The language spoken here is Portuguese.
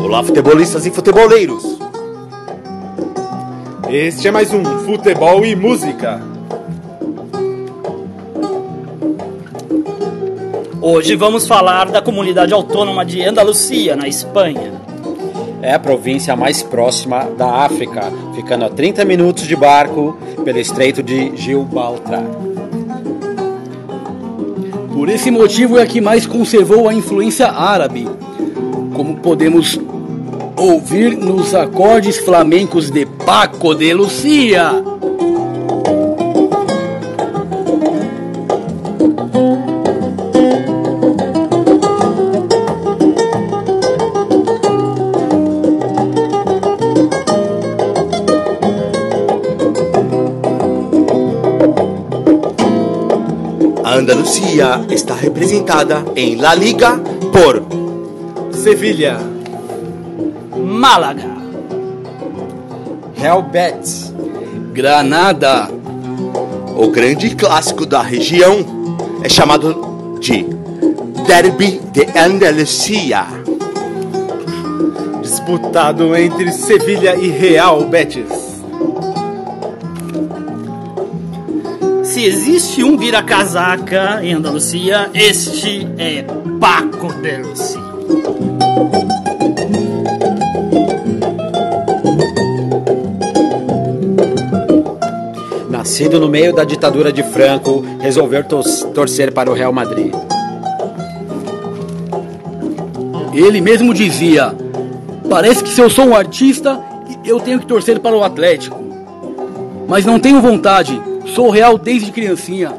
Olá, futebolistas e futeboleiros! Este é mais um Futebol e Música. Hoje vamos falar da comunidade autônoma de Andalucia, na Espanha. É a província mais próxima da África, ficando a 30 minutos de barco pelo Estreito de Gibraltar. Por esse motivo é a que mais conservou a influência árabe, como podemos ouvir nos acordes flamencos de Paco de Lucia. A Andalucia está representada em La Liga por Sevilha, Málaga, Real Betis, Granada, o grande clássico da região é chamado de Derby de Andalucia. disputado entre Sevilha e Real Betis. Se existe um vira-casaca em Andalucia, este é Paco de Lucia. nascido no meio da ditadura de Franco, resolveu tor- torcer para o Real Madrid. ele mesmo dizia: Parece que se eu sou um artista, eu tenho que torcer para o Atlético. Mas não tenho vontade, sou real desde criancinha.